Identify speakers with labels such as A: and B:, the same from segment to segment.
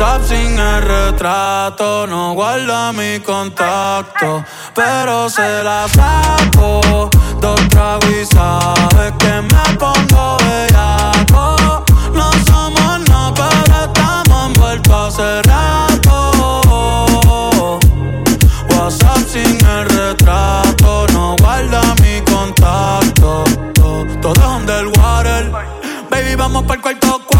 A: WhatsApp sin el retrato, no guarda mi contacto, pero se la saco. Dos tragos y que me pongo bellaco. No somos nada, pero estamos envueltos hace rato. WhatsApp sin el retrato, no guarda mi contacto. Todo es underwater. Baby, vamos para el cuarto quarter.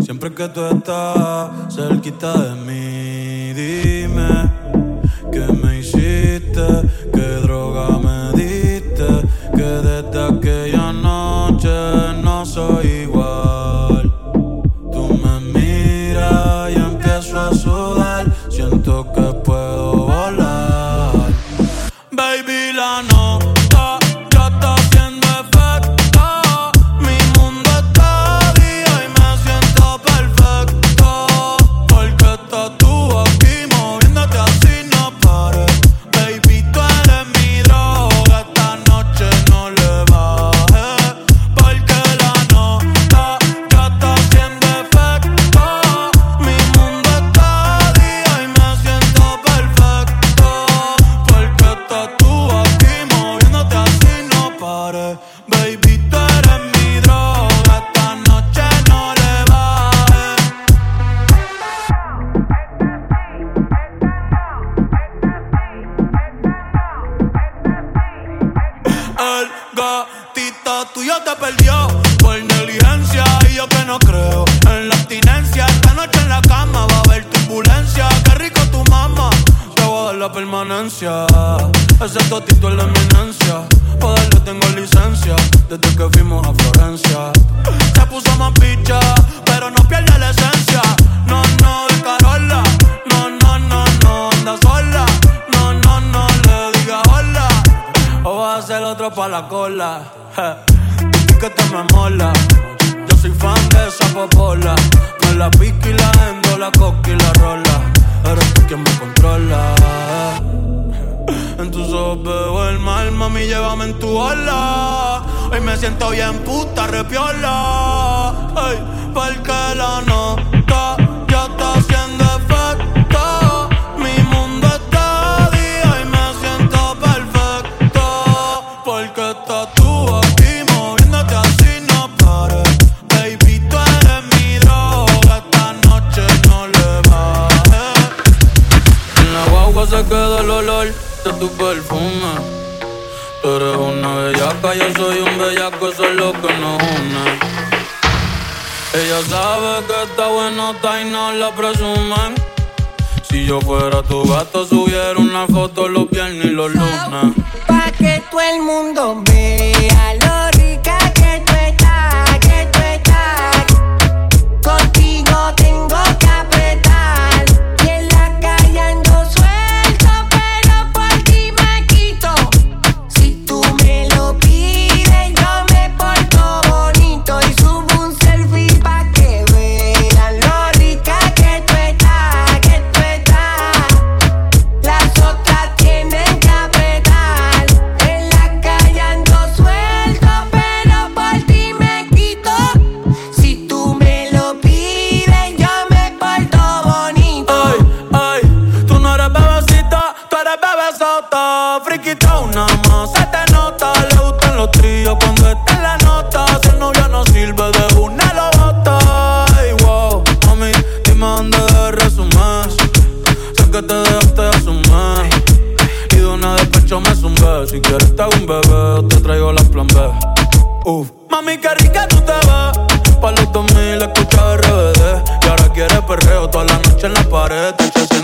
A: Siempre que tú estás cerquita de mí, dime qué me hiciste, Pa' que
B: todo el mundo vea lo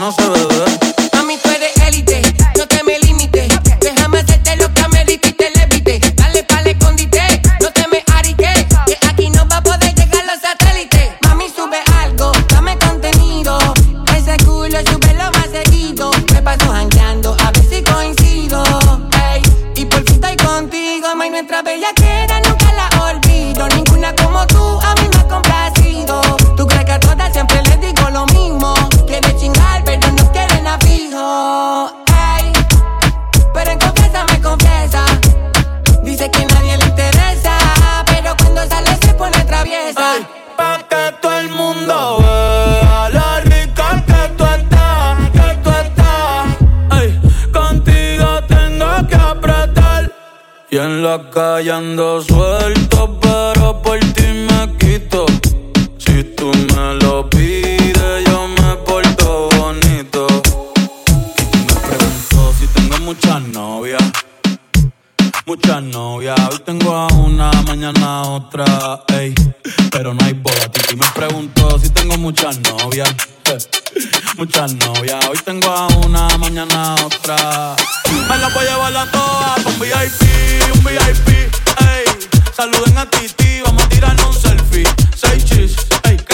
A: no se ve.
C: La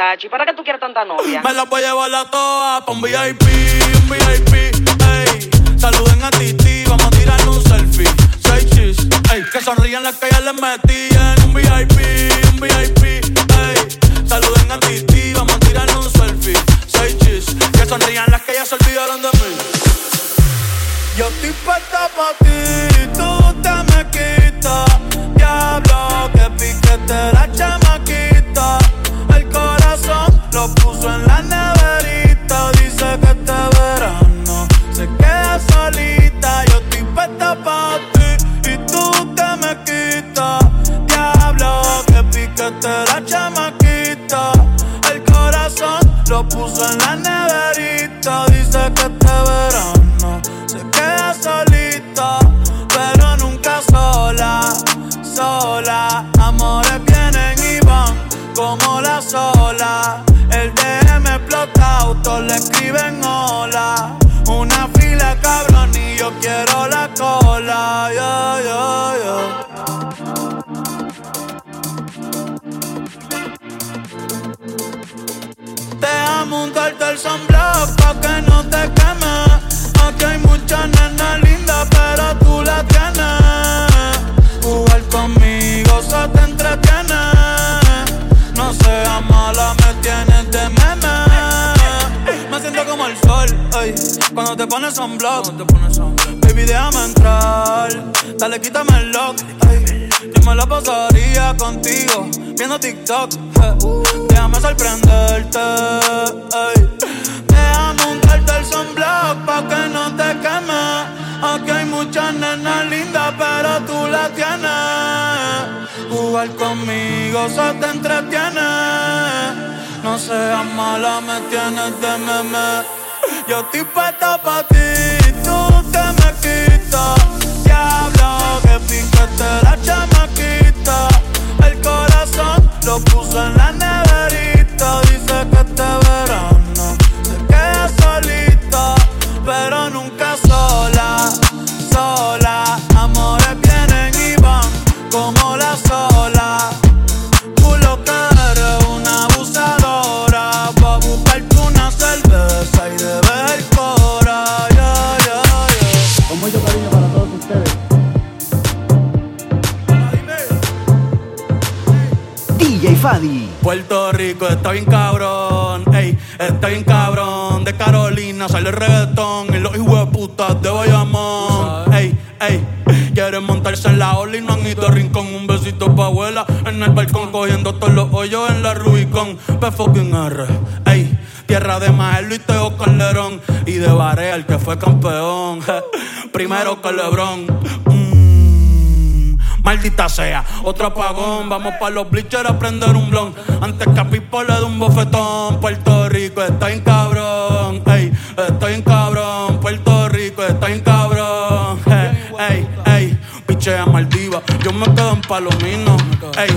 B: muchacho, ¿y para qué tú quieres tanta novia?
A: me la voy a llevar a todas pa' un VIP, un VIP, ey. Saluden a Titi, vamos a tirarnos un selfie. Seis chis, ey. Que sonrían las que ya les metí en un VIP, un VIP, ey. Saluden a Titi, vamos a tirarnos un selfie. Seis chis, que sonrían las que ya se olvidaron de mí. Yo estoy puesta pa' ti, tú te montarte el sunblock pa' que no te quemes. Aquí hay muchas nenas lindas, pero tú la tienes. Jugar conmigo se te entretiene. No seas mala, me tienes de meme. Me siento como el sol, ey, cuando te pones sunblock. Déjame entrar, dale, quítame el lock, ey. Yo me la pasaría contigo, viendo TikTok. Déjame sorprenderte, ey. Déjame untarte el sunblock pa' que no te queme. Aquí hay muchas nenas lindas, pero tú la tienes. Jugar conmigo se te entretiene. No seas mala, me tienes de meme. Yo estoy puesta pa' ti, Diablo, que piquete la chamaquita. El corazón lo puse en la Puerto Rico está bien cabrón, ey, está bien cabrón. De Carolina sale el reggaetón y los hijos de putas de Bayamón, ey, ey. Quieren montarse en la ola y no han ido a rincón. Un besito pa' abuela en el balcón cogiendo todos los hoyos en la Rubicon. P fucking R, ey. Tierra de Maelo y Teo Calderón y de Barea el que fue campeón. Primero. Mm. Maldita sea, otro apagón. Vamos pa' los bleachers a prender un blon. Antes que a Pipo le dé un bofetón. Puerto Rico está en cabrón. Ey, está en cabrón. Puerto Rico está en cabrón. Ey, ey, ey. Pichea Maldiva. Yo me quedo en Palomino. Ey,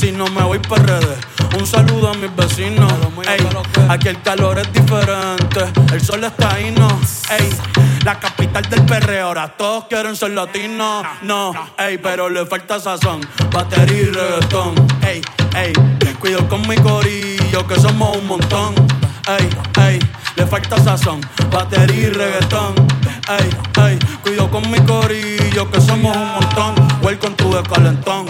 A: si no me voy para redes. Un saludo a mis vecinos. Ey, aquí el calor es diferente. El sol está ahí, no. Ey, la capital del perreo. Ahora todos quieren ser latinos. No, ey, pero le falta sazón. Batería y reggaetón. Ey, ey, cuido con mi corillo que somos un montón. Ey, ey, le falta sazón. Batería y reggaetón. Ey, ey, cuido con mi corillo que somos un montón. Welcome to the calentón.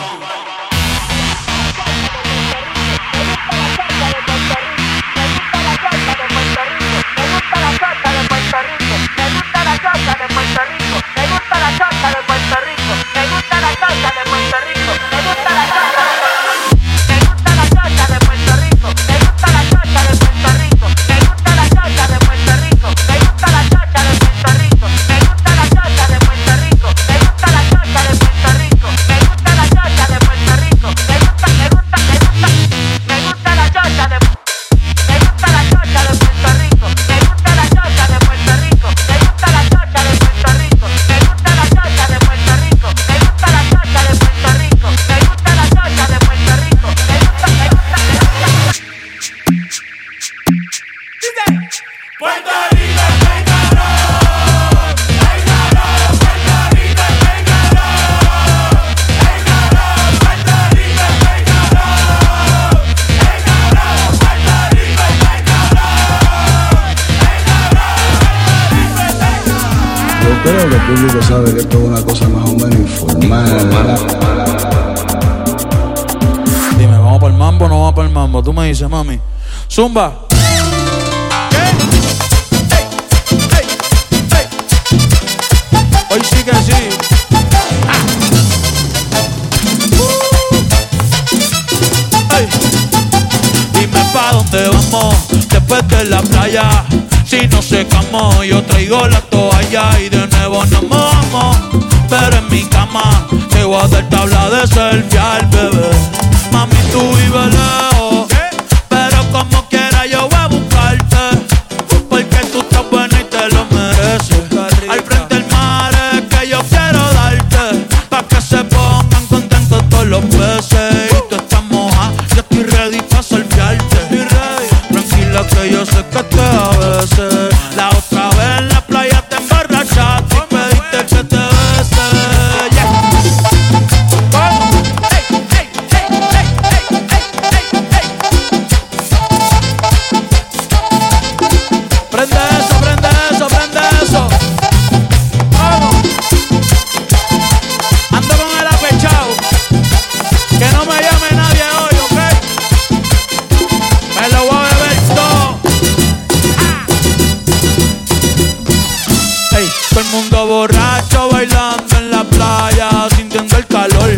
A: mundo borracho bailando en
D: la playa, sintiendo el
A: calor,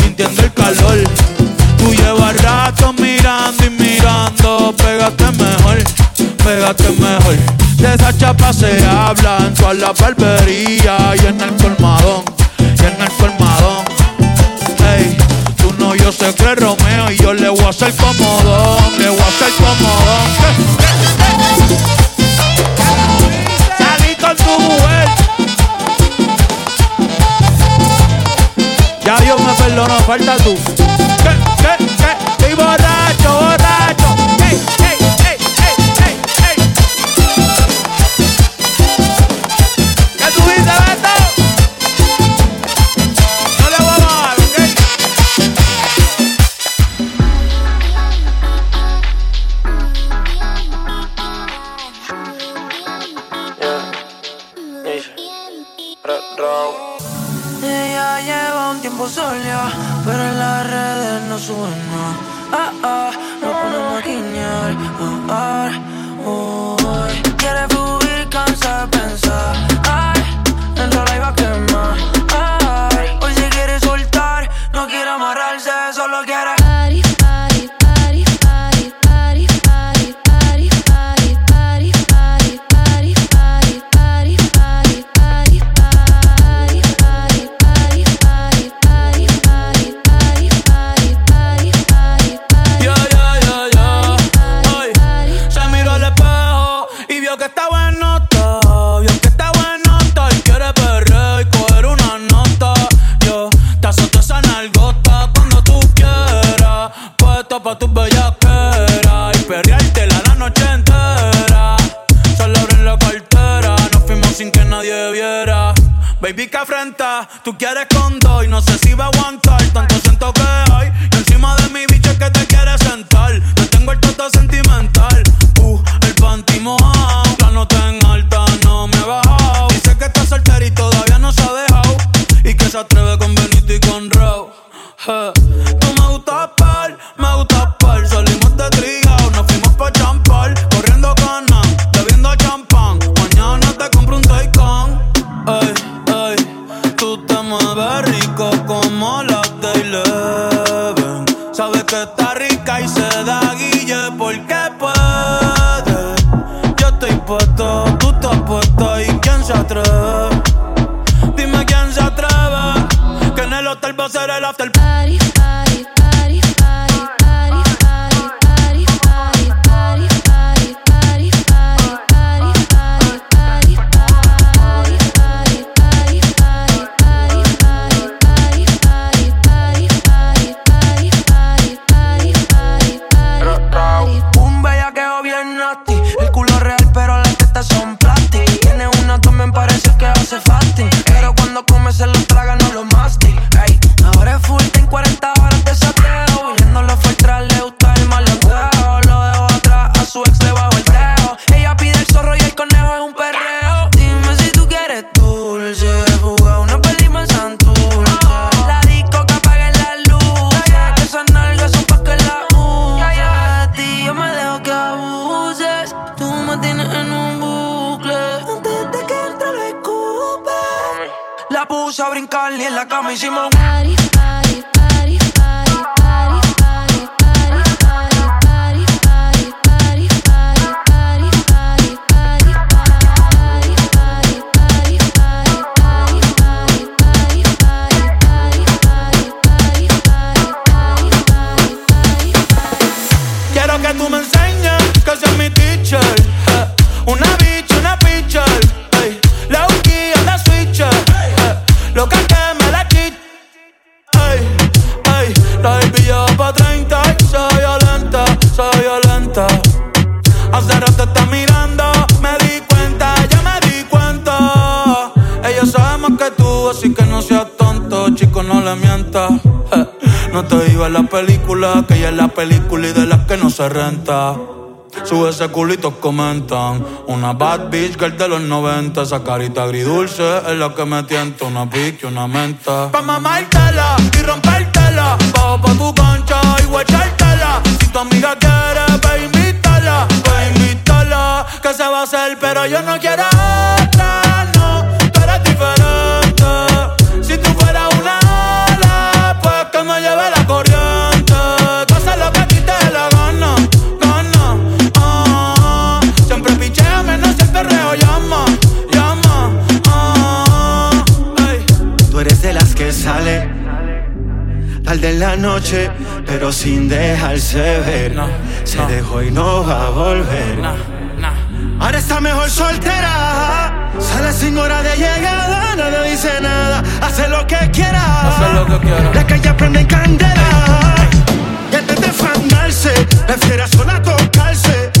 A: sintiendo el calor. Tú llevas rato mirando y mirando, pégate mejor, pégate mejor. De esa chapa se habla en toda la barbería y en el colmadón, y en el colmadón. Hey, tú no, yo sé que Romeo y yo le voy a hacer como da guille porque
E: la cama hicimos.
A: de la película, que ella es la película y de las que no se renta. Sube ese culito, comentan. Una bad bitch girl de los 90. Esa carita agridulce es la que me tienta. Una pique, una menta. Pa' mamártela y rompértela. Bajo pa' tu cancha y guachártela. Si tu amiga quiere, pa' invítala. Pa' invítala. Que se va a hacer, pero yo no quiero otra. sale. tal de la noche, pero sin dejarse ver. Se dejó y no va a volver. Ahora está mejor soltera. Sale sin hora de llegada, nada dice nada. Hace lo que quiera. La calle prende en candela. Y antes de fanarse, prefiere sola tocarse.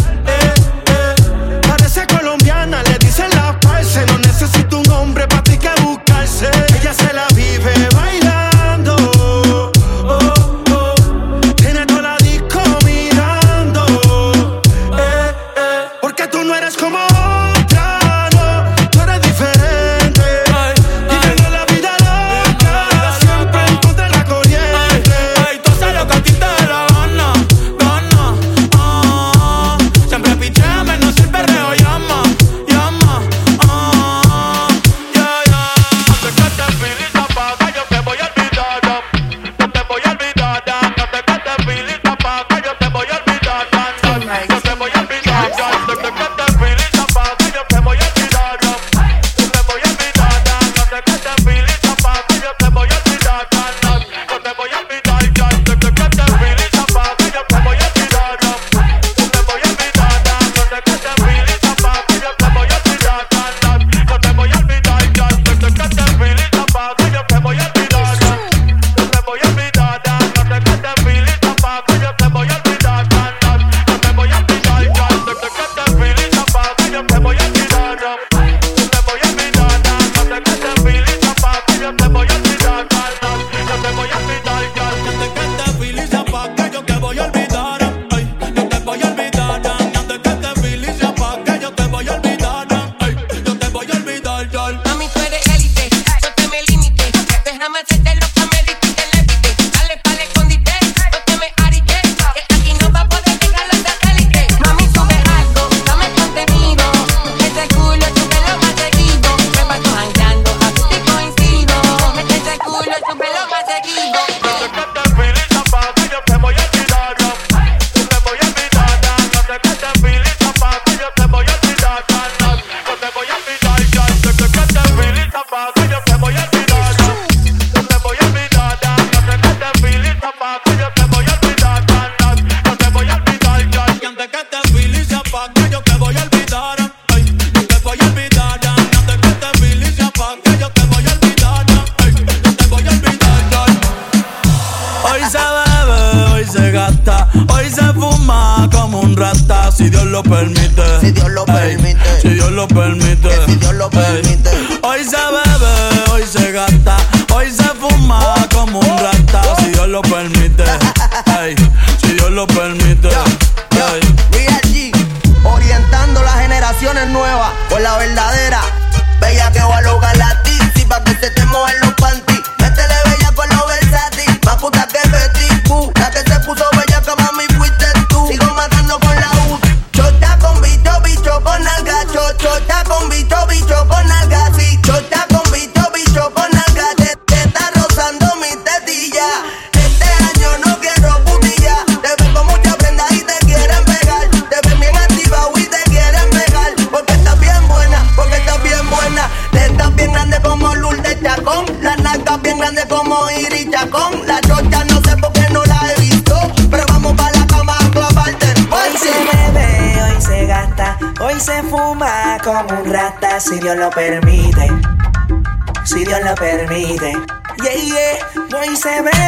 F: but Yeah, yeah,
A: what you say, baby?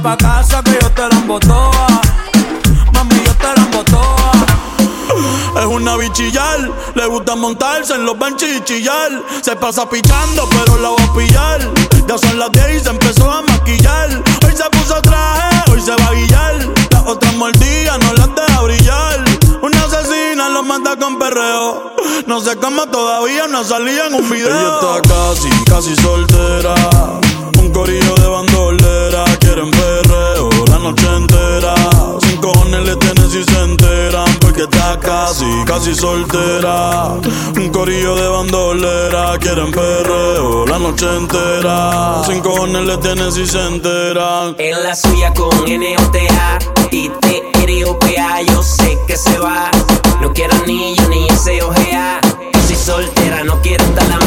A: Pa' casa que yo te la toa. Mami, yo te la toa. Es una bichillar, le gusta montarse en los benches y. Se pasa pichando, pero la voy a pillar. Ya son las 10 y se empezó a maquillar. Hoy se puso traje, hoy se va a guillar. Las otras mordidas no las deja brillar. Con perreo. No sé cómo todavía no salía en un video. Ella está casi, casi soltera. Un corillo de bandolera. Quieren perreo la noche entera. Sin cojones le tienen si se enteran. Porque está casi, casi soltera. Un corillo de bandolera. Quieren perreo la noche entera. Sin cojones le tienen si se enteran.
G: En la suya con N-O-T-A y T-R-O-P-A Yo sé que se va No quiero anillo ni ese ojea Soy soltera, no quiero estar amarrada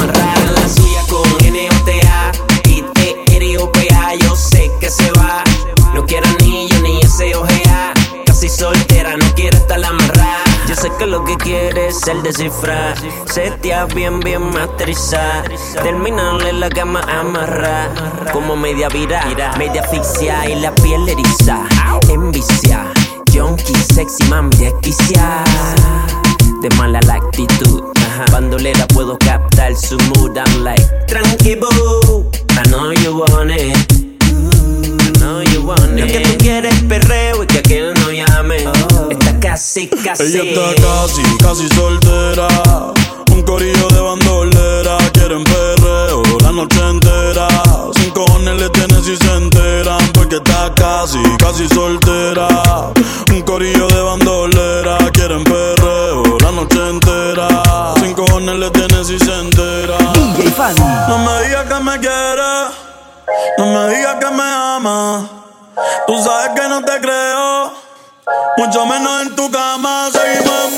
G: que lo que quieres es el descifrar. Setea bien, bien masterizar. Terminarle la cama amarrar. Como media vira, media asfixia y la piel eriza. Envicia, junkie, sexy, mami desquicia. De mala la actitud Bandolera puedo captar su mood I'm like, tranqui boo I know you want it. I know you want it Lo que tú quieres perreo y que aquel no llame. Está casi, casi
A: Ella está casi, casi soltera. Un corillo de bandolera. Quieren perreo la noche entera. Sin cojones le tienen si se enteran. Porque está casi, casi soltera. Un corillo de bandolera. Quieren perreo la noche entera. Sin cojones le tienen si se enteran.
H: DJ Fanny.
A: No me digas que me quieres. No me digas que me ama. Tú sabes que no te creo. Mucho menos en tu cama. Seguimos envueltos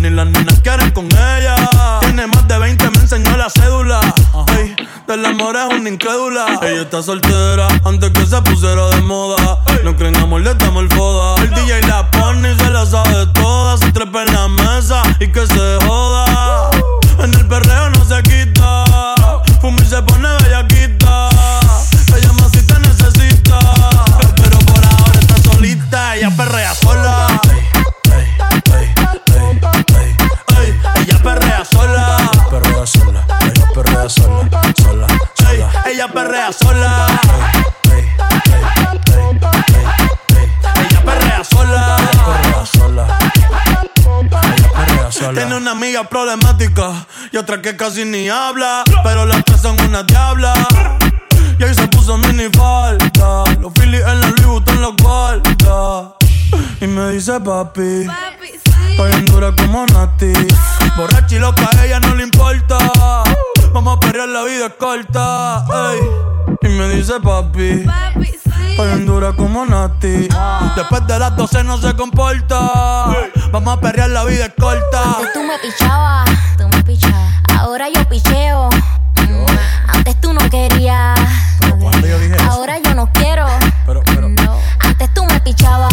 A: Y las nenas quieren con ella. Tiene más de 20, me enseñó la cédula. Ay, del amor es una incrédula. Ella está soltera antes que se pusiera de moda. No creen amor, le damos el foda. El DJ la pone y se la sabe toda. Se trepa en la mesa y que se joda. En el perreo no se quita. Ella perrea sola. Ella perrea sola. Perrea sola. Tiene una amiga problemática y otra que casi ni habla. Pero las tres son una diabla. Y ahí se puso mini falta. Los Phillies en la Louis Vuitton los guarda. Y me dice papi. Estoy en dura como Nati. Borracha y loca, a ella no le importa. Vamos a perrear, la vida es corta. ey. Y me dice papi. Estoy en dura como Nati. Después de las 12 no se comporta. Vamos a perrear, la vida es corta.
I: Antes tú me pichabas, tú me pichabas. Ahora yo picheo. Mm, Antes tú no querías.
A: ¿Cuándo yo dije eso?
I: Ahora yo no quiero.
A: Pero, pero,
I: No. Antes tú me pichabas.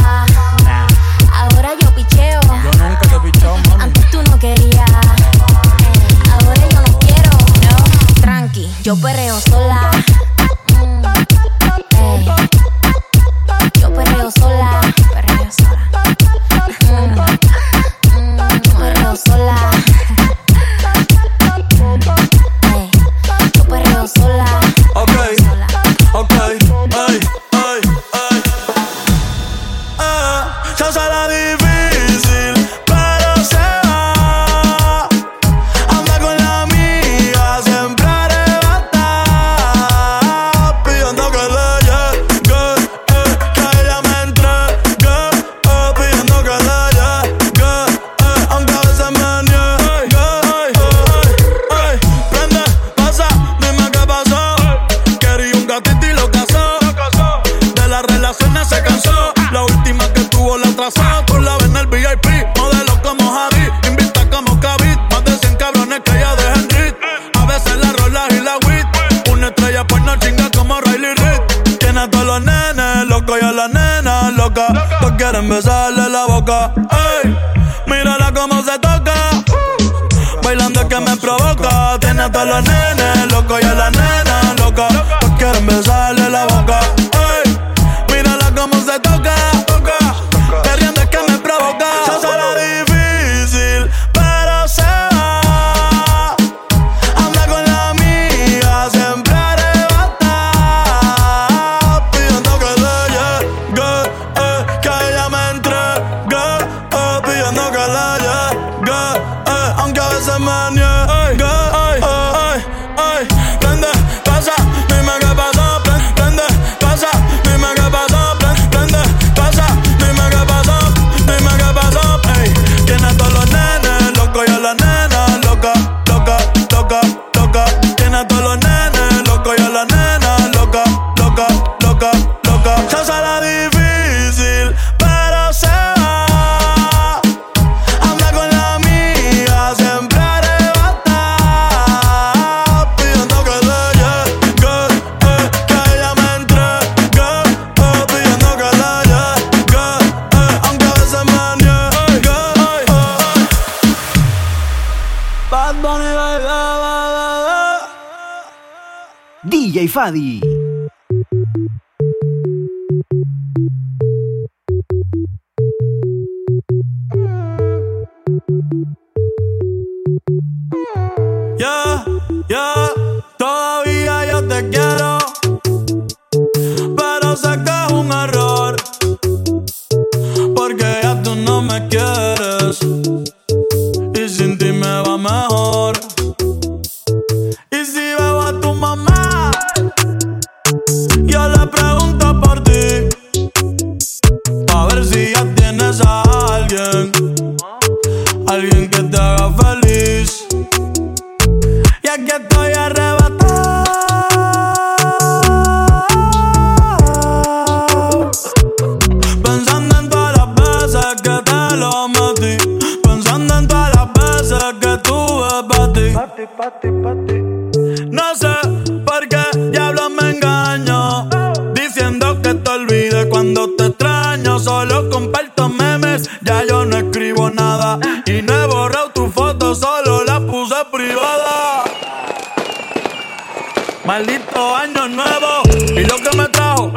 A: Tiene a todos los nenes locos y a la nena loca. Todos quieren besarle la boca. Ey, mírala cómo se toca. Bailando que me provoca. Tiene a todos los nenes locos y a la nena loca. Todos quieren besarle la boca.
H: DJ
A: Maldito año nuevo y lo que me trajo,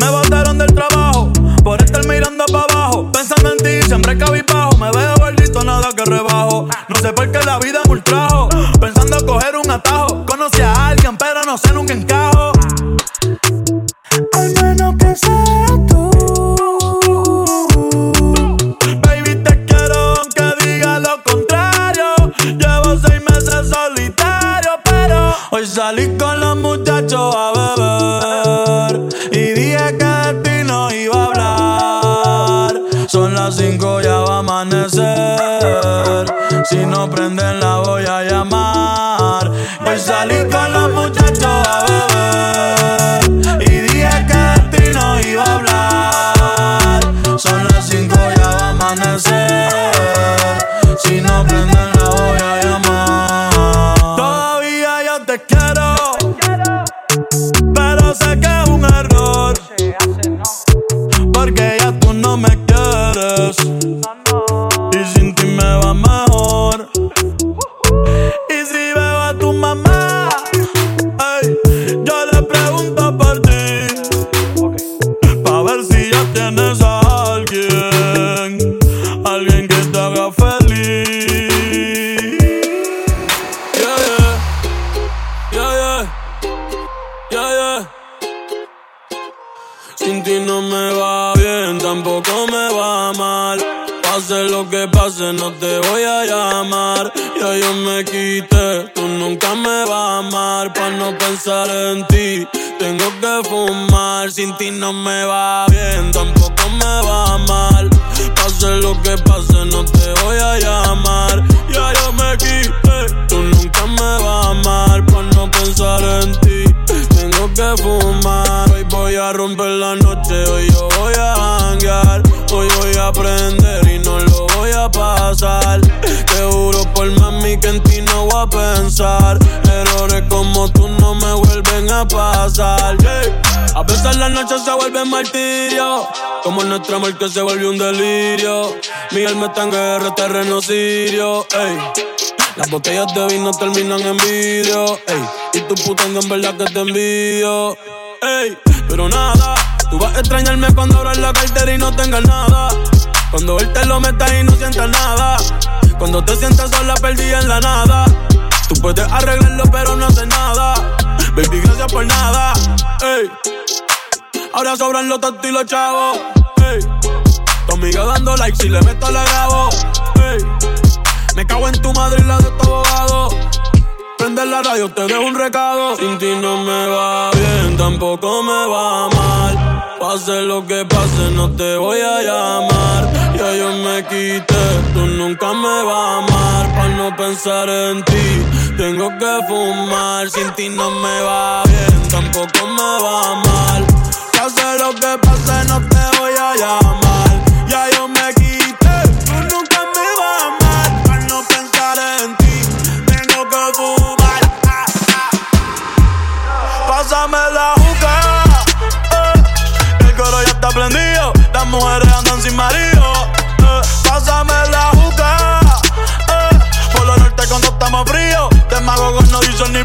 A: me botaron del trabajo por estar mirando para abajo, pensando en ti, siempre cabizbajo, me veo gordito, nada que rebajo, no sé por qué la vida me ultrajo, pensando coger un atajo, conocí a alguien pero no sé nunca encajo, Que se volvió un delirio. Mi alma está en guerra, terreno sirio. Ey. Las botellas de vino terminan en vidrio. Ey. Y tu putando en verdad que te envidio. Ey. Pero nada, tú vas a extrañarme cuando abras la cartera y no tengas nada. Cuando él te lo meta y no sientas nada. Cuando te sientas sola, perdida en la nada. Tú puedes arreglarlo, pero no haces nada. Baby, gracias por nada. Ey. Ahora sobran los tontos y los chavos. Amiga dando like, si le meto la grabo. Me cago en tu madre y la de tu abogado. Prende la radio, te dejo un recado. Sin ti no me va bien, tampoco me va mal. Pase lo que pase, no te voy a llamar. Ya yo me quité, tú nunca me vas a amar. Para no pensar en ti, tengo que fumar. Sin ti no me va bien, tampoco me va mal. Pase lo que pase, no te voy a llamar.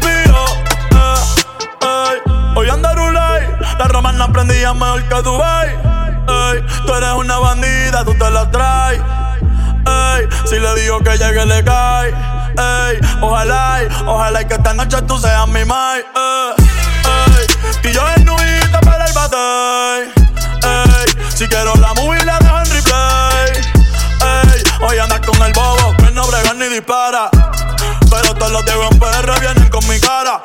A: Con no ni pío. eh. Ey, Hoy anda Rulay, las romas no prendían mejor que Dubai. Ey, tú eres una bandida, tú te la traes. Si le digo que llegue le cae. Ey, ojalá, ojalá que esta noche tú seas mi mai. Y yo en para el bate. Ey, si quiero la movie la dejo en replay. dispara. Pero todos los de vienen con mi cara.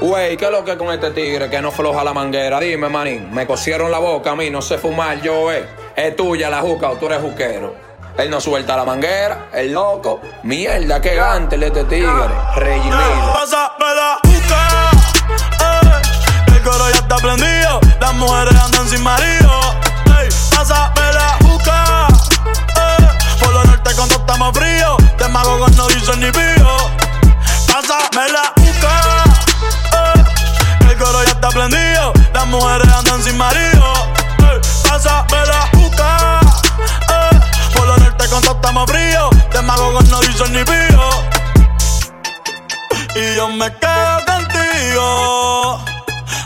J: Wey, ¿qué es lo que con este tigre que no floja la manguera? Dime, manín, me cosieron la boca a mí, no sé fumar yo, eh. Es tuya la juca o tú eres juquero. Él no suelta la manguera, el loco. Mierda, qué gante el este tigre. Rey
A: Pásame la juca, eh. El coro ya está prendido, las mujeres andan sin marido. Ey, pásame la juca, eh. Por lo norte cuando estamos fríos, te mago no dicen ni pío. Pásame la coro ya está prendido. Las mujeres andan sin marido. Ey, pásame la juca. Eh, por lo norte con todo estamos fríos. De mago con no dicen ni pío. Y yo me quedo contigo.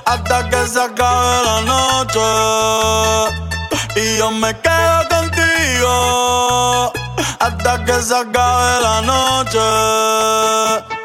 A: Hasta que se acabe la noche. Y yo me quedo contigo. Hasta que se acabe la noche.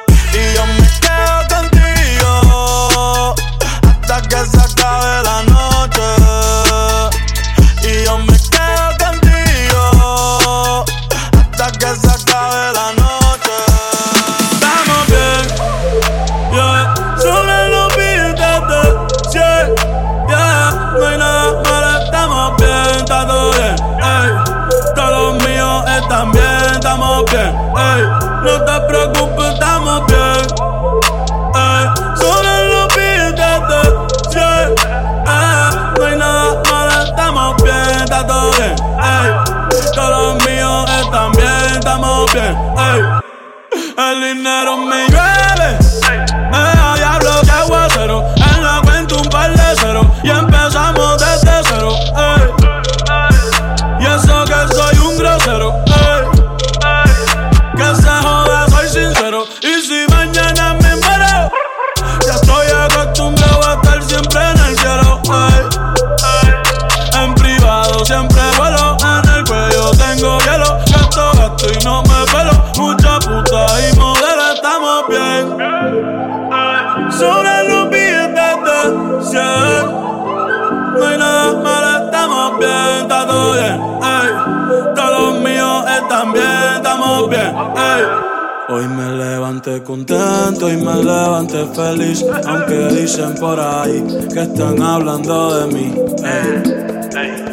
A: Contento y me levanté feliz, aunque dicen por ahí que están hablando de mí. Ey.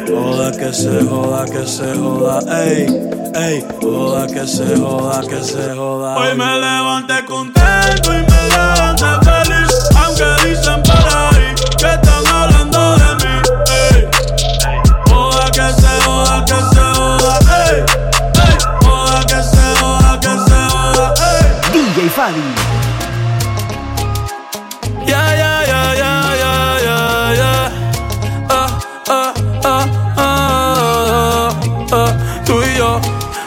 A: Joda que se joda, que se joda, ey, ey, joda que se joda, que se joda. Hoy me levanté contento
H: DJ Fadi.
A: Yeah, yeah, yeah, yeah, yeah, yeah. Ah, ah, ah, ah, ah. Tú y yo,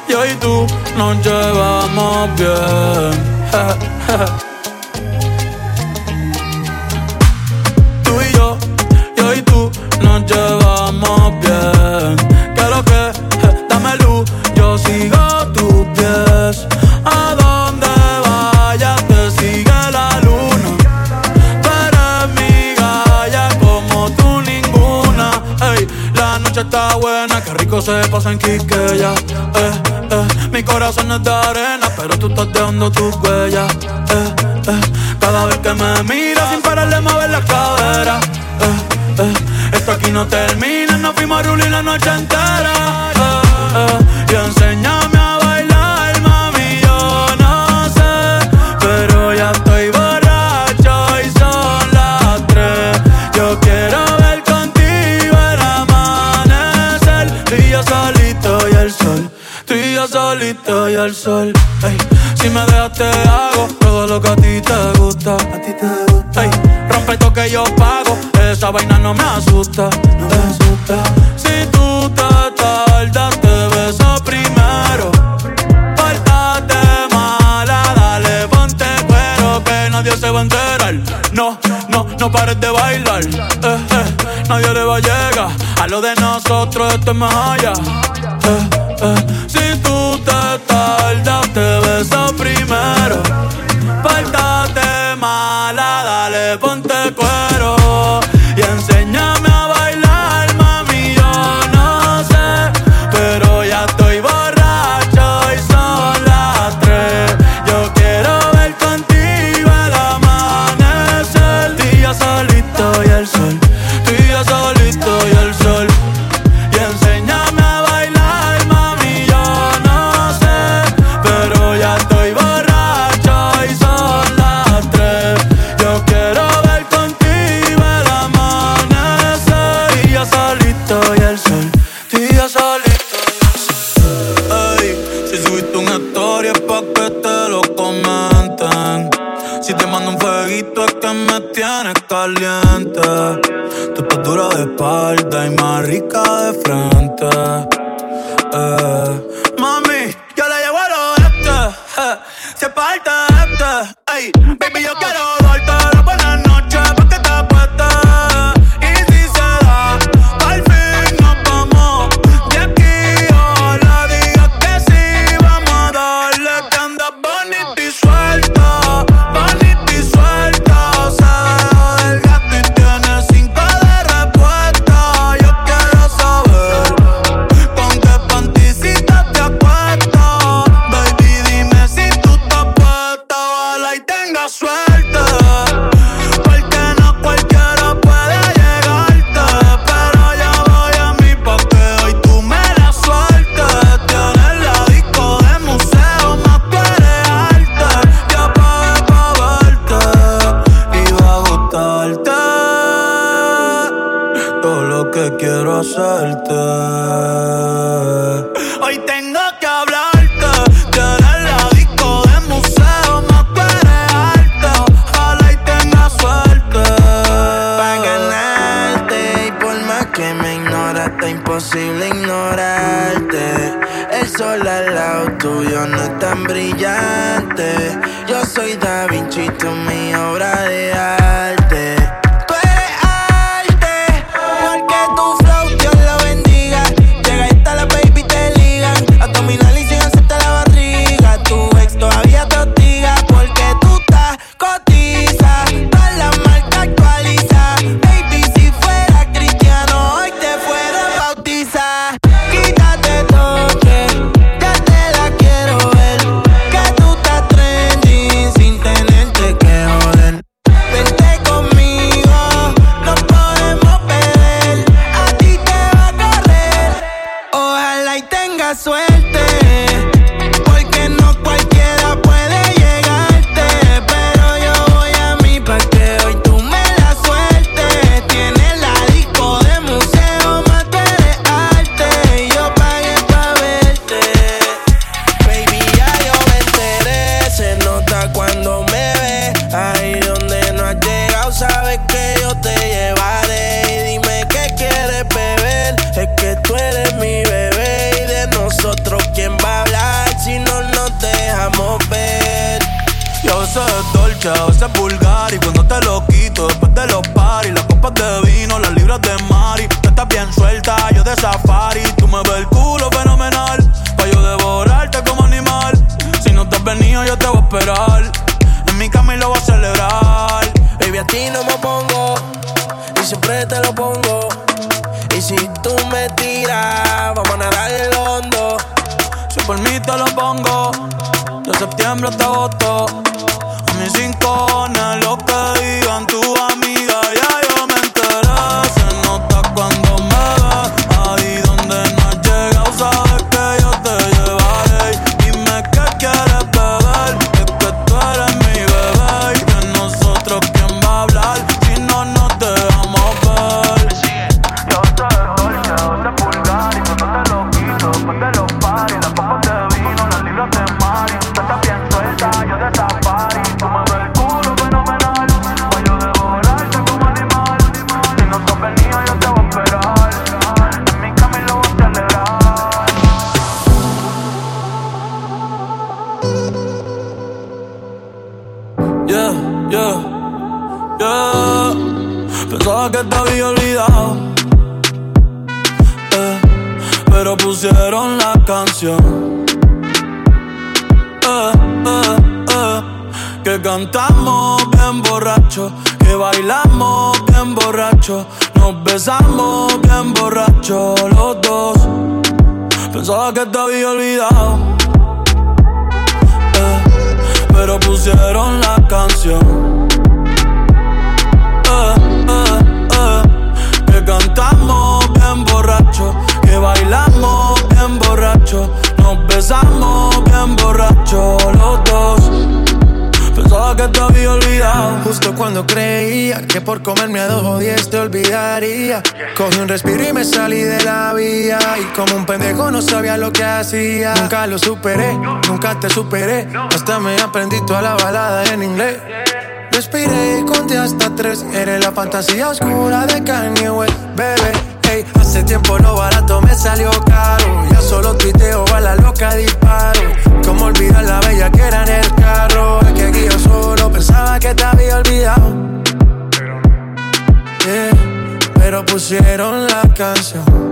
A: yo y tú nos llevamos bien. Noche está buena, que rico se pasa en Quiqueya. Eh, eh, mi corazón es de arena, pero tú estás dejando tus huellas. Eh, eh, cada vez que me miras sin pararle mover la cadera. Eh, esto aquí no termina, nos fuimos a rulir la noche entera. Eh, eh, y el sol. Ey, si me dejas te hago todo lo que a ti te gusta, a ti te gusta. Ey, rompe esto que yo pago, esa vaina no me asusta, no me asusta. Si tú te tardas te beso primero. Pórtate mala, dale, ponte cuero que nadie se va a enterar. No, no, no pares de bailar. Eh, eh, nadie le va a llegar a lo de nosotros, esto es más allá. Eh, eh, si tú tardas, te beso primero. Y tengas suerte. Como
E: un pendejo no sabía lo que hacía. Nunca lo superé, nunca te superé. Hasta me aprendí toda la balada en inglés.
K: Respiré y conté hasta tres. Eres la fantasía oscura de Kanye West, bebé. Hey, hace tiempo lo barato me salió caro. Ya solo tuiteo a la loca disparo. Como olvidar la bella que era en el carro. La que yo solo pensaba que te había olvidado. Yeah, pero pusieron la canción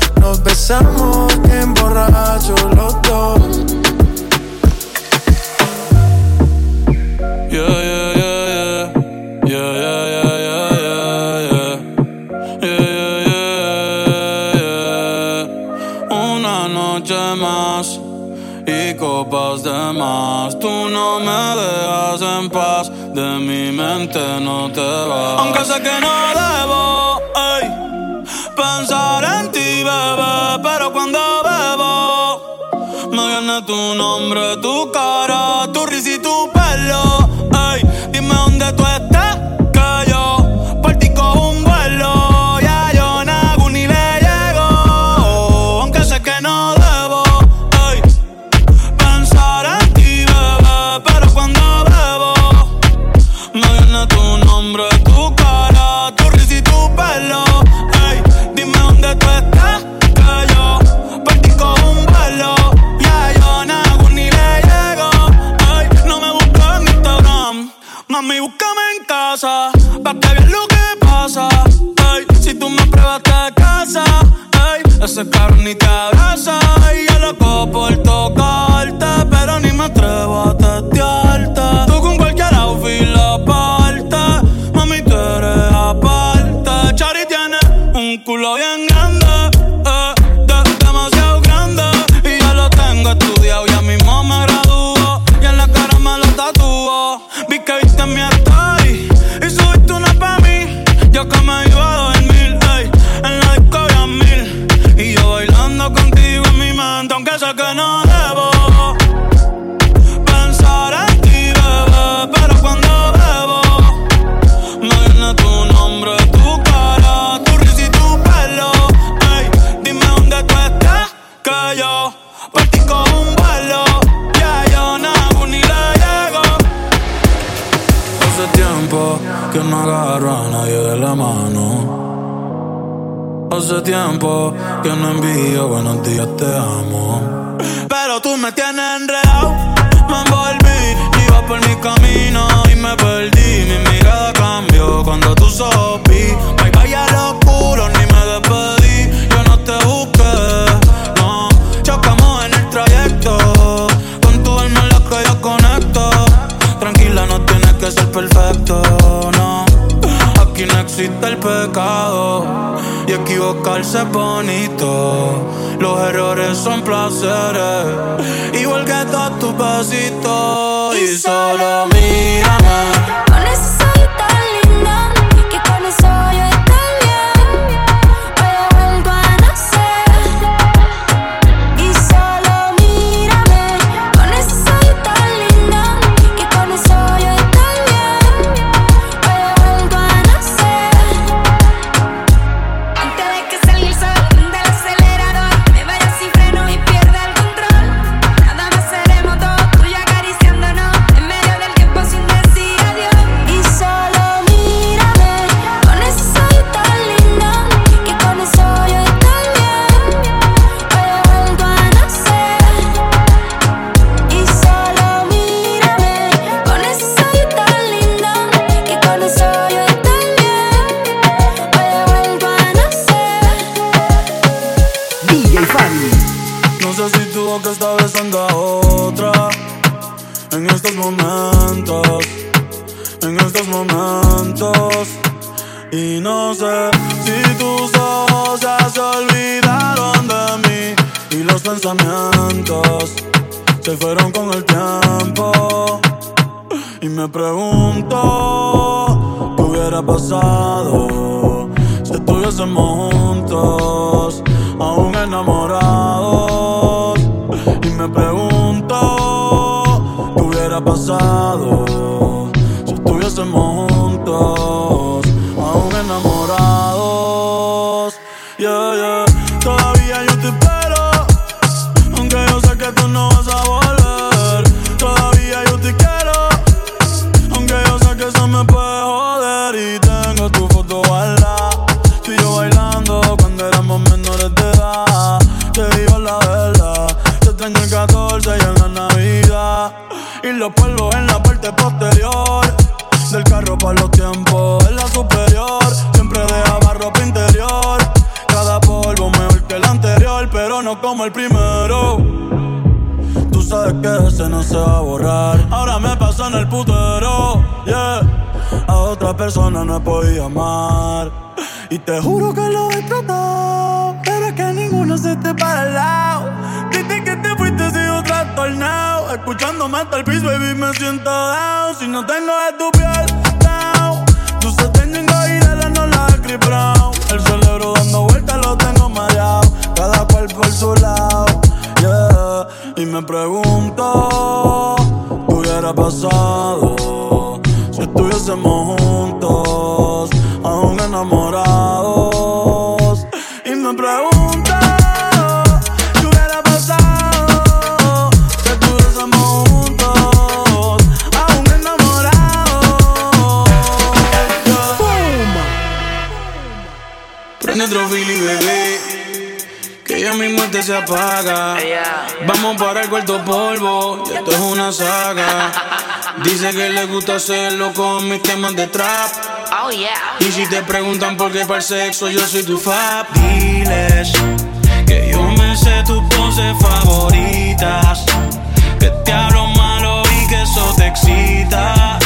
K: Empezamos en borracho los dos.
A: Yeah, yeah, yeah, yeah. Yeah, yeah, yeah, yeah, yeah. Yeah, yeah, yeah, yeah. Una noche más y copas de más. Tú no me dejas en paz. De mi mente no te vas. Aunque sé que no debo pero cuando bebo, me viene tu nombre, tu cara. son placeres, igual que todos tus besitos y solo mí.
L: Dice que le gusta hacerlo con mis temas de trap.
B: Oh, yeah.
L: Y si te preguntan por qué para el sexo, yo soy tu fab. Diles que yo me sé tus poses favoritas. Que te hablo malo y que eso te excita.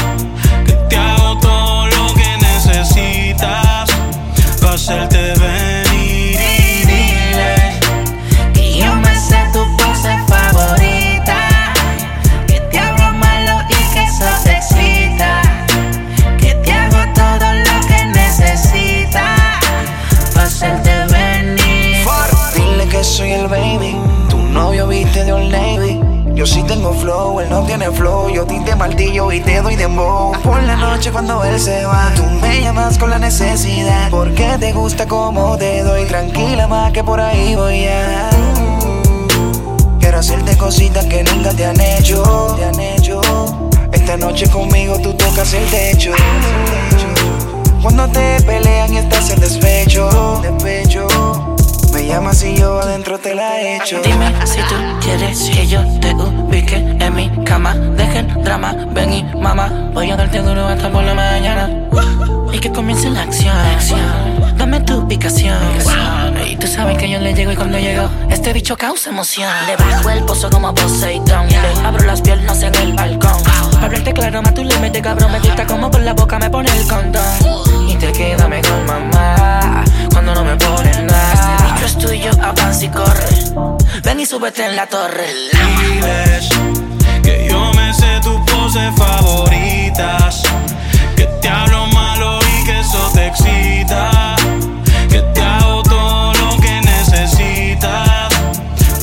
L: Que te hago todo lo que necesitas. Pa' hacerte venir
M: Yo
E: sí tengo flow, él no tiene flow. Yo te martillo y te doy dembow. Por la noche cuando él se va, tú me llamas con la necesidad. Porque te gusta como te doy. Tranquila más que por ahí voy a. Quiero hacerte cositas que nunca te han hecho. Te han hecho. Esta noche conmigo tú tocas el techo. Cuando te pelean y estás en despecho, despecho. Me llamas y yo adentro te la echo.
M: Dime si tú quieres que yo te ubique en mi cama. Dejen drama, ven y mamá. Voy a darte duro hasta por la mañana. Y que comience la acción. Dame tu ubicación. Y tú sabes que yo le llego y cuando llego, este bicho causa emoción. Le bajo el pozo como Poseidón. Le abro las piernas en el balcón. Pa' hablarte claro, más tu límite, cabrón. Me gusta como por la boca me pone el condón. Y te queda mejor, mamá. Cuando no me ponen nada. Bicho es tuyo, avanza y corre. Ven y súbete en la torre.
L: Diles que yo me sé tus poses favoritas. Que te hablo malo y que eso te excita. Que te hago todo lo que necesitas.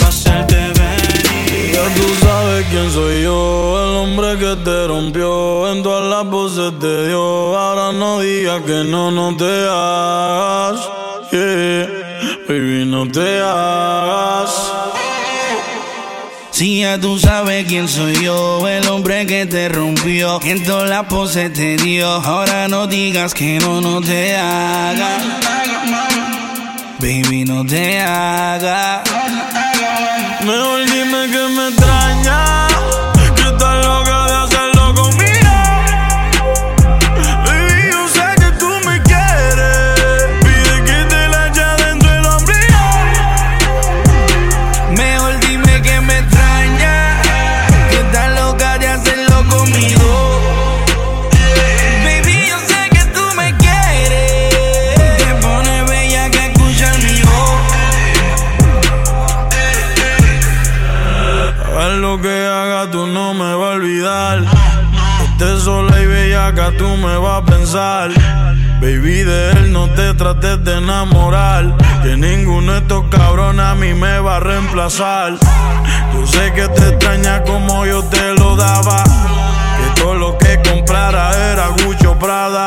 L: Pa' hacerte venir.
A: Ya tú sabes quién soy yo, el hombre que te rompió, en todas las voces te dio. Ahora no digas que no, no te hagas. Yeah, no te hagas.
N: Si ya tú sabes quién soy yo, el hombre que te rompió, en todas las poses te dio. Ahora no digas que no, no te hagas. Baby, no te hagas.
A: Mejor dime que me extraña, tú me vas a pensar. Baby, de él no te trates de enamorar. Que ninguno de estos cabrones a mí me va a reemplazar. Yo sé que te extraña como yo te lo daba. Que todo lo que comprara era Gucci Prada.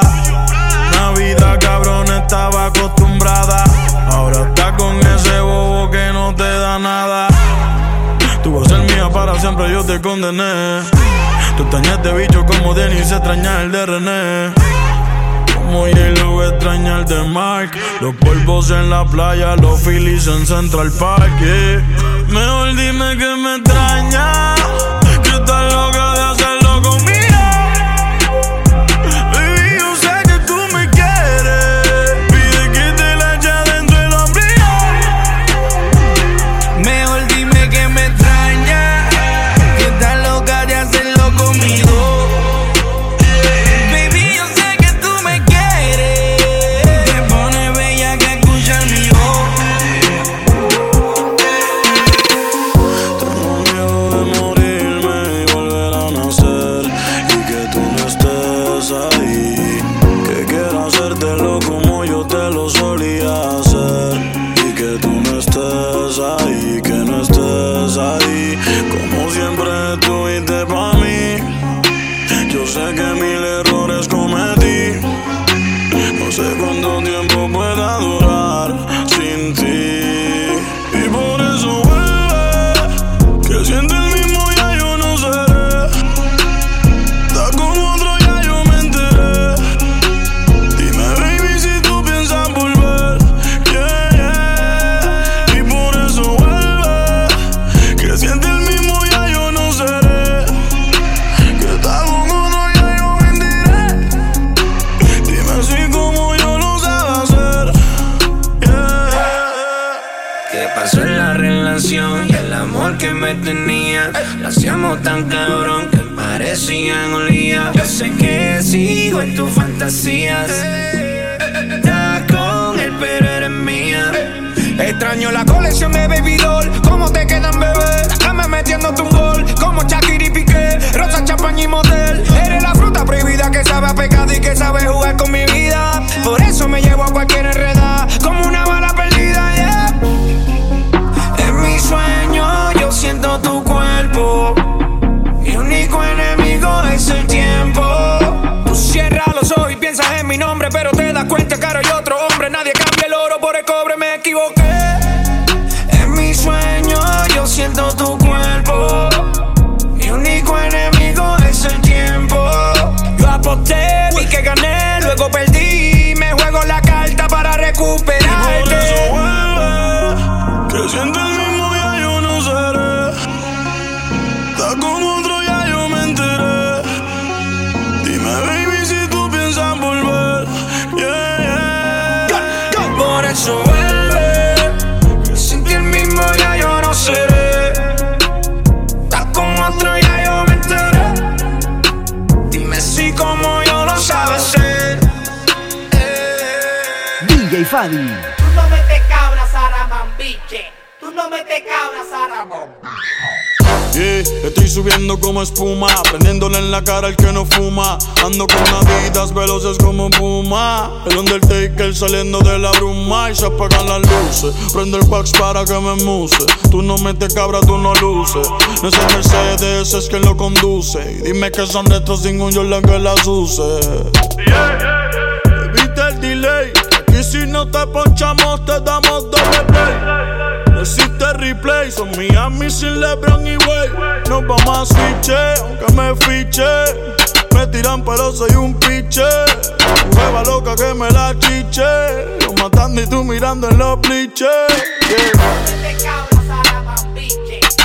A: Navidad, cabrón, estaba acostumbrada. Ahora está con ese bobo que no te da nada. Tú vas a ser mía para siempre, yo te condené. Tú extrañas de bicho como Denis extraña el de René. Como Yellow extraña el de Mark. Los polvos en la playa, los Phillies en Central Park. Yeah. Mejor dime que me extraña. Sé cuánto tiempo pueda durar
O: fantasías. Con él, pero eres mía.
P: Extraño la colección de Baby Doll. ¿Cómo te quedan, bebé? Dame metiéndote un
H: Fadi.
Q: Tú no me te cabras, Aramambiche. Tú no me te cabras, Aramambiche.
A: Yeah, estoy subiendo como espuma, prendiéndole en la cara al que no fuma. Ando con naditas veloces como puma. El Undertaker saliendo de la bruma y se apagan las luces. Prende el wax para que me muse. Tú no metes cabra, tú no luces. No es el Mercedes, es quien lo conduce. Y dime que son estos sin un Jordan que las use. Evita el Aquí si no te ponchamos, te damos doble play. No existe replay, son Miami sin LeBron y Way. Nos vamos a switche, aunque me fiche. Me tiran, pero soy un piche. Hueva loca que me la chiche. Yo matando y tú mirando en los bliches. Yeah.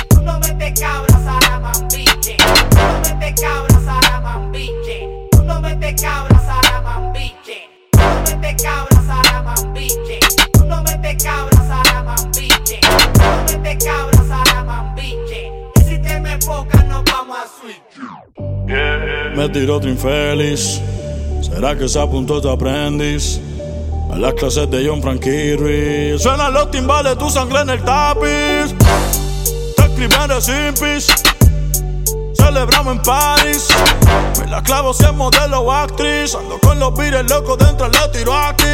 Q: Tú no me te cabras, Aramambiche. Tú no me te cabras, Aramambiche. Tú no me te cabras, Aramambiche. Tú no me te cabras, no me te cabras, Aramambiche. Y si te me enfocas, nos vamos a switch.
A: Me tiró otro infeliz. ¿Será que se apuntó tu aprendiz? A las clases de John Frankie Suenan los timbales, tu sangre en el tapiz. Te escriben de simpis. Se celebramos en París. Me la clavo si es modelo o actriz. Ando con los vires locos dentro, le tiro aquí.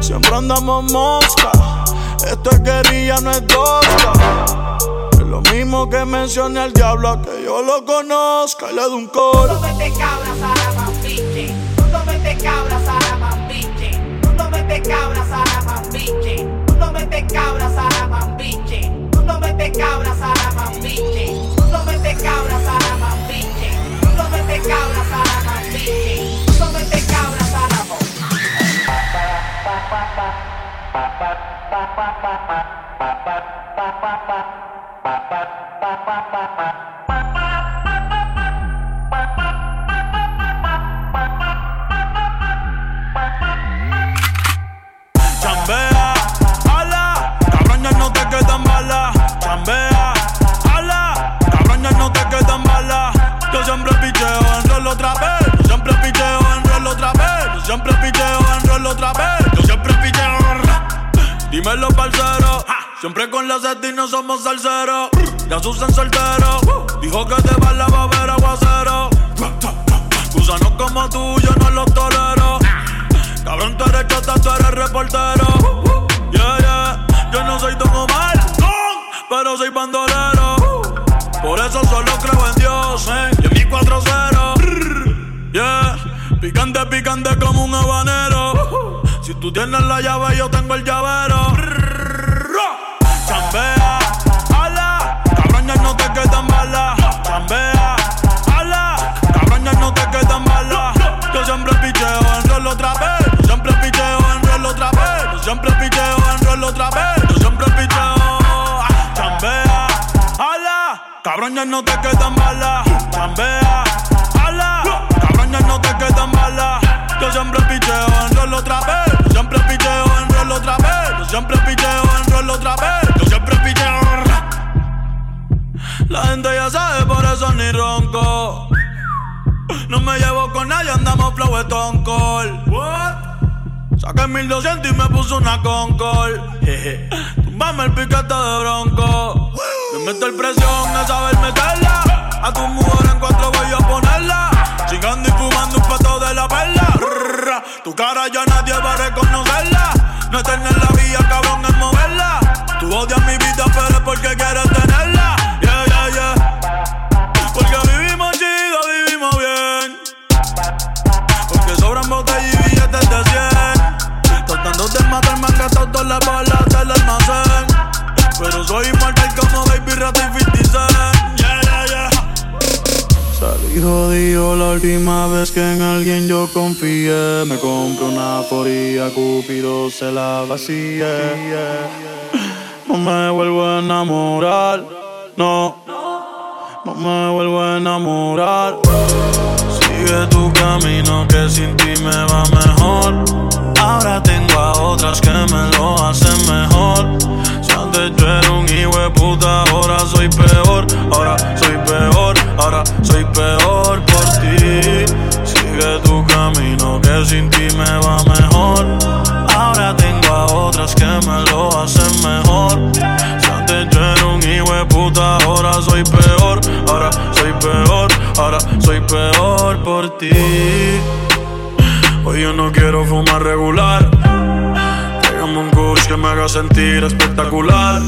A: Siempre andamos mosca. Esto es guerrilla, no es tosca. Es lo mismo que mencioné al diablo a que yo lo conozca y le doy un coro.
Q: No mete cabras a la mambiche. No mete cabras a la mambiche. No mete cabras a la mambiche. No mete cabras a la mambiche. No mete cabras a la mambiche. No mete cabras a la mambiche. No mete cabras a la mambiche. No mete cabras a la
A: Chambea, siempre picheo en rol otra vez. Dímelo, parcero. Siempre con la seti no somos salseros. Ya Susan soltero. Dijo que te va la va a ver aguacero. Gusanos como tú, yo no los tolero. Cabrón, tú eres chota, tú eres reportero. Yeah, yeah. Yo no soy Don Omar, pero soy bandolero. Por eso solo creo en Dios, eh. Y en mi 4-0. Yeah. Picante, picante como un habanero. Tú tienes la llave, yo tengo el llavero. Chambea, ala. Cabrón, ya no te quedan balas. Chambea, ala. Cabrón, ya no te quedan balas. Yo siempre picheo en rol otra vez. Yo siempre picheo en rol otra vez. Yo siempre picheo en rol otra vez. Yo siempre picheo. Chambea, ala. Cabrón, ya no te quedan balas. Chambea, ala. Cabrón, ya no te quedan balas. Yo siempre picheo en rol otra vez. Yo siempre picheo en rol otra vez. Yo siempre picheo en rol otra vez. Yo siempre picheo. La gente ya sabe, por eso ni ronco. No me llevo con nadie, andamos flow Stone Cold. What? Saqué 1200 y me puso una Concord. Tumbame el piquete de bronco. Me meto el presión a saber meterla. A tu mujer en cuatro voy a ponerla. Chingando y fumando Tu cara ya nadie va a reconocerla. No es tener la vía, cabrón, es moverla. Tú odias mi vida, pero es porque quieres tenerla. Yeah, yeah, yeah. Porque vivimos chido, vivimos bien. Porque sobran botellas y billetes de 100. Tratando de matarme han gastado todas las balas del almacén. Pero soy inmortal como Baby Rata y 50 Cent. Yeah, yeah, yeah. Salí jodido la última vez que en alguien yo confié. Me compré una foría, Cupido se la vacía. No me vuelvo a enamorar, no. No me vuelvo a enamorar. Sigue tu camino que sin ti me va mejor. Ahora tengo a otras que me lo hacen mejor. Si antes yo era un hijo de puta, ahora soy peor. Ahora soy peor, ahora soy peor por ti. Sigue tu camino que sin ti me va mejor. Ahora tengo a otras que me lo hacen mejor. Si antes yo era un hijo puta, ahora soy peor. Ahora soy peor, ahora soy peor por ti. Hoy yo no quiero fumar regular. Tráigame un kush que me haga sentir espectacular.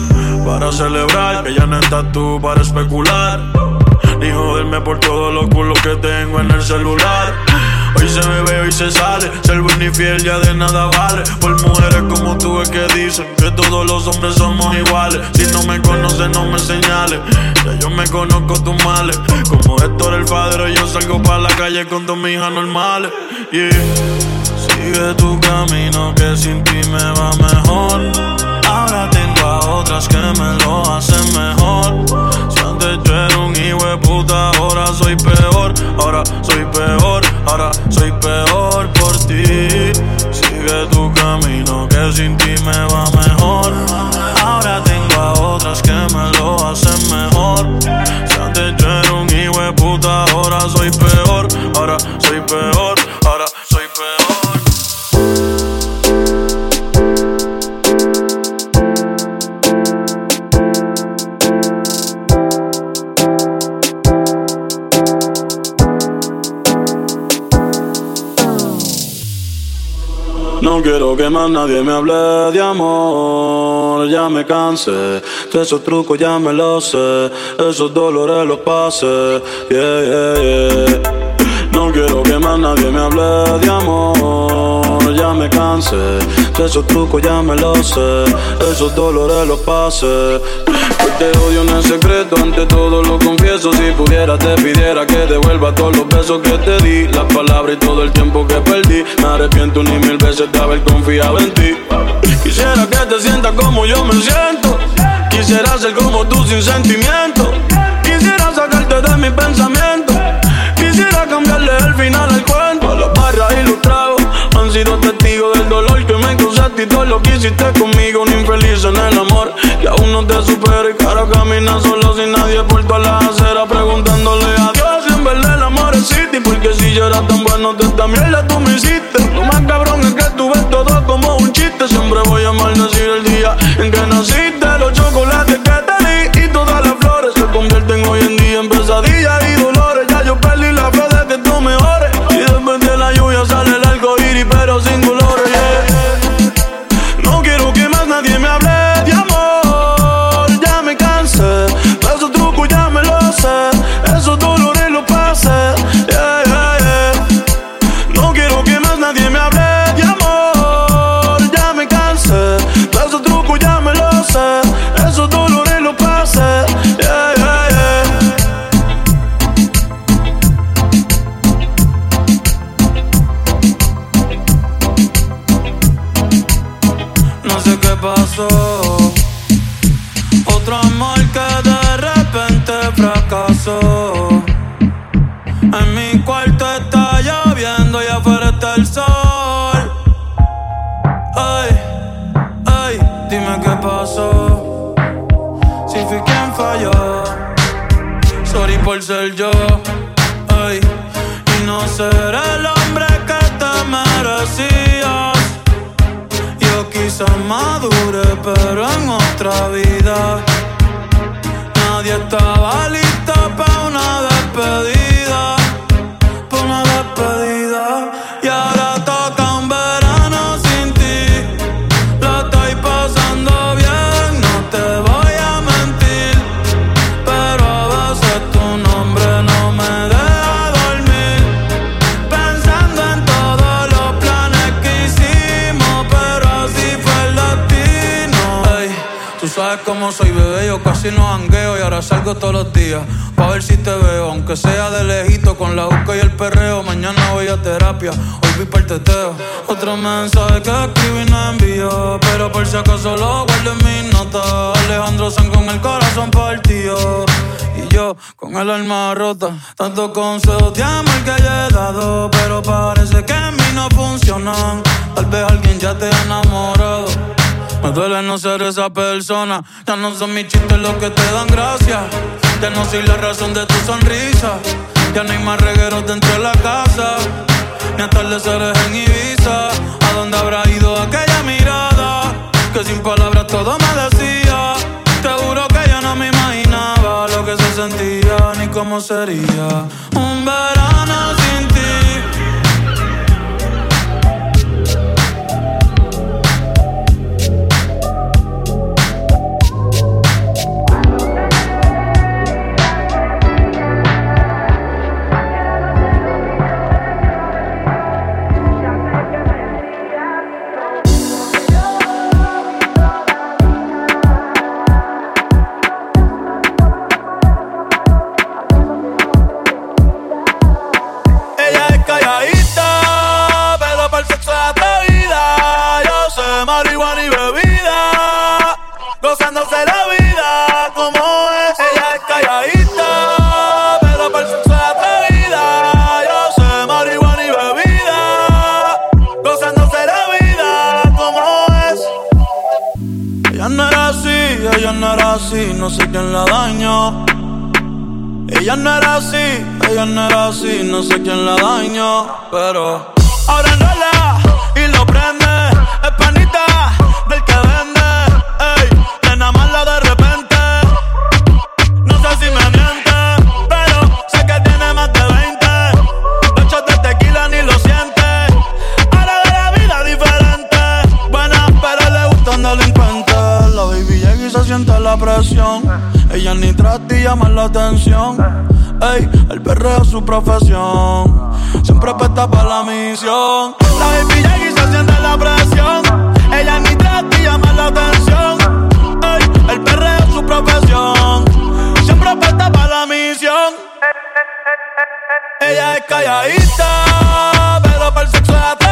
A: Para celebrar que ya no estás tú para especular. Ni joderme por todos los culos que tengo en el celular. Hoy se bebe, hoy se sale. Ser buen y fiel ya de nada vale. Por mujeres como tú es que dicen que todos los hombres somos iguales. Si no me conoces, no me señales. Ya yo me conozco tus males. Como Héctor el padre, yo salgo para la calle con dos mis hijas normales. Yeah. Sigue tu camino que sin ti me va mejor. Ahora tengo a otras que me lo hacen mejor. Nadie me hable de amor, ya me cansé. Esos trucos ya me los sé, esos dolores los pasé. Yeah, yeah, yeah. No quiero que más nadie me hable de amor, ya me cansé. Esos trucos ya me los sé, esos dolores los pasé. Te odio en secreto, ante todo lo confieso. Si pudiera, te pidiera que devuelva todos los besos que te di, las palabras y todo el tiempo que perdí. Me arrepiento ni mil veces de haber confiado en ti. Quisiera que te sientas como yo me siento. Quisiera ser como tú sin sentimiento. Quisiera sacarte de mi pensamiento. Quisiera cambiarle el final al cuento. Las barras y los tragos sido testigos del dolor que me causaste y todo lo que hiciste conmigo. Un infeliz en el amor que aún no te supera y cara camina solo sin nadie por todas las aceras preguntándole a Dios si en verdad el amor existe. Porque si yo era tan bueno, de esta mierda tú me hiciste. Lo más cabrón es que tú ves todo como un chiste. Siempre voy a maldecir el día en que naciste. Los falló. Sorry por ser yo. Y no ser el hombre que te merecías. Yo quizás madure, pero en otra vida nadie estaba listo para una despedida, ahora salgo todos los días. Pa' ver si te veo, aunque sea de lejito, con la busca y el perreo. Mañana voy a terapia, hoy vi para el teteo. Otro mensaje que escribí no envió, pero por si acaso lo guardo en mis notas. Alejandro San con el corazón partido. Y yo con el alma rota. Tantos consejos de amor que he dado, pero parece que en mí no funcionan. Tal vez alguien ya te ha enamorado. Me duele no ser esa persona. Ya no son mis chistes los que te dan gracia. Ya no soy la razón de tu sonrisa. Ya no hay más regueros dentro de la casa. Ni atardeceres en Ibiza. ¿A dónde habrá ido aquella mirada? Que sin palabras todo me decía. Te juro que yo no me imaginaba lo que se sentía ni cómo sería. Un verano sin ti. No sé quién la dañó. Ella no era así, ella no era así, no sé quién la dañó, pero ahora enrola y lo prende, es panita del que para ti llaman la atención. Ey, el perreo es su profesión. Siempre apesta para la misión. La baby y se siente la presión. Ella ni trata y llama la atención. Ey, el perreo es su profesión. Siempre apesta para la misión. Ella es calladita, pero para el sexo es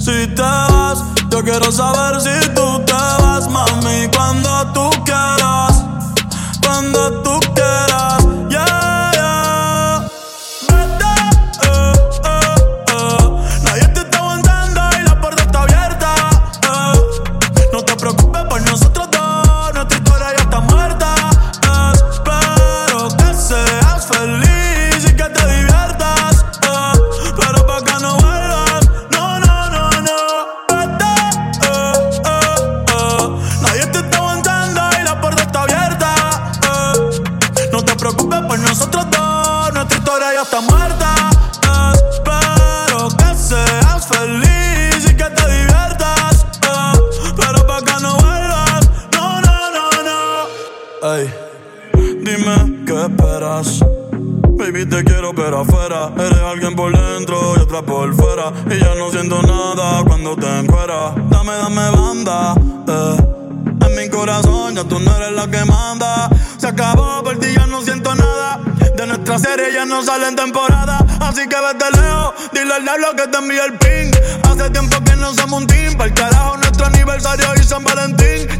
P: si te
A: vas. Yo quiero saber si tú te vas, mami, cuando tú quieras. Cuando tú quieras. no sale en temporada, así que vete lejos. Dile al diablo que te envía el ping. Hace tiempo que no somos un team. Para el carajo, nuestro aniversario y San Valentín.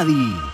H: Cádiz.